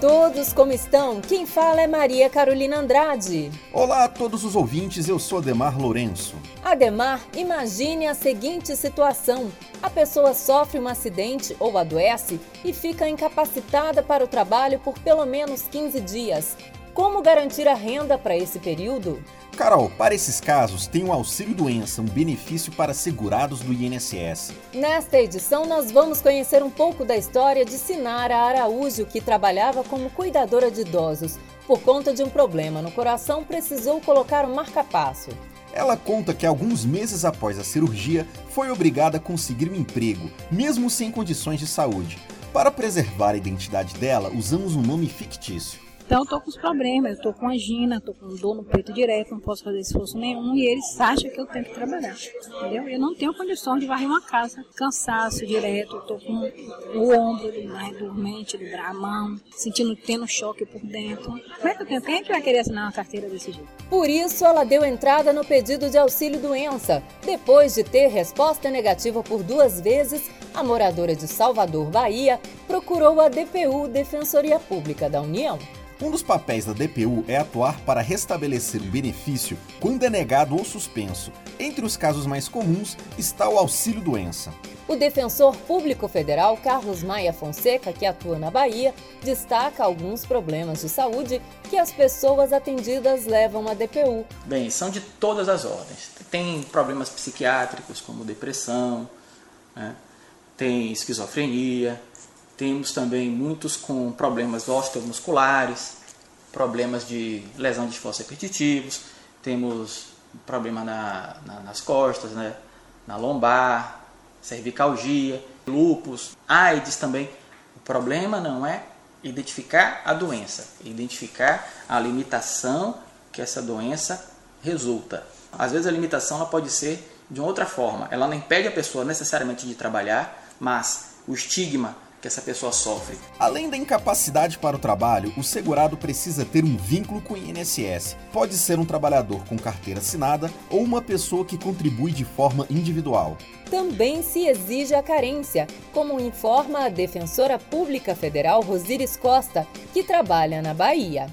Todos, como estão? Quem fala é Maria Carolina Andrade. Olá a todos os ouvintes, eu sou Ademar Lourenço. Ademar, imagine a seguinte situação: a pessoa sofre um acidente ou adoece e fica incapacitada para o trabalho por pelo menos 15 dias. Como garantir a renda para esse período? Carol, para esses casos, tem o auxílio doença, um benefício para segurados do INSS. Nesta edição, nós vamos conhecer um pouco da história de Sinara Araújo, que trabalhava como cuidadora de idosos. Por conta de um problema no coração, precisou colocar um marca-passo. Ela conta que alguns meses após a cirurgia, foi obrigada a conseguir um emprego, mesmo sem condições de saúde. Para preservar a identidade dela, usamos um nome fictício. Então eu tô com os problemas, eu tô com angina, tô com dor no peito direto, não posso fazer esforço nenhum e eles acham que eu tenho que trabalhar, entendeu? Eu não tenho condição de varrer uma casa, cansaço direto, eu tô com o ombro mais dormente, a mão, sentindo, tendo choque por dentro. Como é que eu tenho? Quem é que vai querer assinar uma carteira desse jeito? Por isso, ela deu entrada no pedido de auxílio doença. Depois de ter resposta negativa por duas vezes, a moradora de Salvador, Bahia, procurou a DPU, Defensoria Pública da União. Um dos papéis da DPU é atuar para restabelecer um benefício quando é negado ou suspenso. Entre os casos mais comuns está o auxílio doença. O defensor público federal Carlos Maia Fonseca, que atua na Bahia, destaca alguns problemas de saúde que as pessoas atendidas levam à DPU. Bem, são de todas as ordens. Tem problemas psiquiátricos, como depressão, né? tem esquizofrenia, temos também muitos com problemas osteomusculares, problemas de lesão de esforços repetitivos, temos problema na, na, nas costas, né? na lombar, cervicalgia, lúpus, AIDS também. O problema não é identificar a doença, é identificar a limitação que essa doença resulta. Às vezes a limitação ela pode ser de outra forma, ela não impede a pessoa necessariamente de trabalhar, mas o estigma que essa pessoa sofre. Além da incapacidade para o trabalho, o segurado precisa ter um vínculo com o INSS. Pode ser um trabalhador com carteira assinada ou uma pessoa que contribui de forma individual. Também se exige a carência, como informa a defensora pública federal Rosíris Costa, que trabalha na Bahia.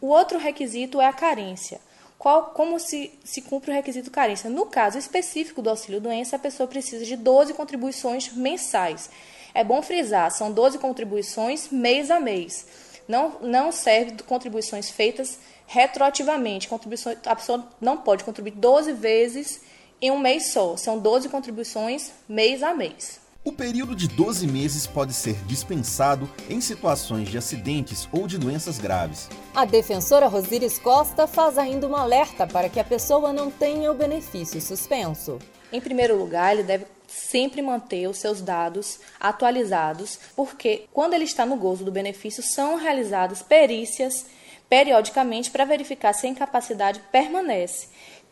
O outro requisito é a carência. Qual, como se, se cumpre o requisito carência? No caso específico do auxílio-doença, a pessoa precisa de 12 contribuições mensais. É bom frisar, são 12 contribuições mês a mês. Não, não serve de contribuições feitas retroativamente. Contribuições, a pessoa não pode contribuir 12 vezes em um mês só. São 12 contribuições mês a mês. O período de 12 meses pode ser dispensado em situações de acidentes ou de doenças graves. A defensora Rosíris Costa faz ainda um alerta para que a pessoa não tenha o benefício suspenso. Em primeiro lugar, ele deve sempre manter os seus dados atualizados, porque quando ele está no gozo do benefício, são realizadas perícias periodicamente para verificar se a incapacidade permanece.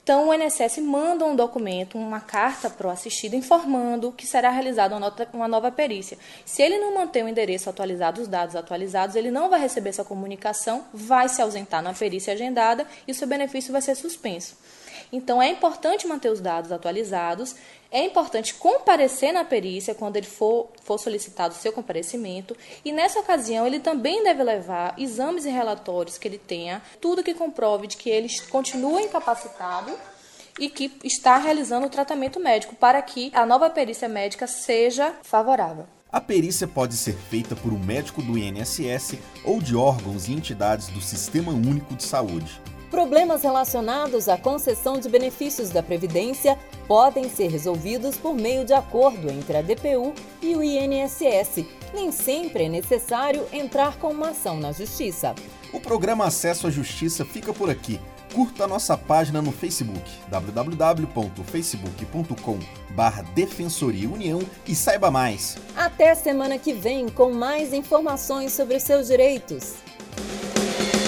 Então, o INSS manda um documento, uma carta para o assistido informando que será realizada uma, nova perícia. Se ele não manter o endereço atualizado, os dados atualizados, ele não vai receber essa comunicação, vai se ausentar na perícia agendada e o seu benefício vai ser suspenso. Então, é importante manter os dados atualizados, é importante comparecer na perícia quando ele for, for solicitado o seu comparecimento, e nessa ocasião ele também deve levar exames e relatórios que ele tenha, tudo que comprove de que ele continua incapacitado e que está realizando o tratamento médico para que a nova perícia médica seja favorável. A perícia pode ser feita por um médico do INSS ou de órgãos e entidades do Sistema Único de Saúde. Problemas relacionados à concessão de benefícios da Previdência podem ser resolvidos por meio de acordo entre a DPU e o INSS. Nem sempre é necessário entrar com uma ação na Justiça. O programa Acesso à Justiça fica por aqui. Curta a nossa página no Facebook, www.facebook.com Defensoria União e saiba mais. Até semana que vem com mais informações sobre os seus direitos.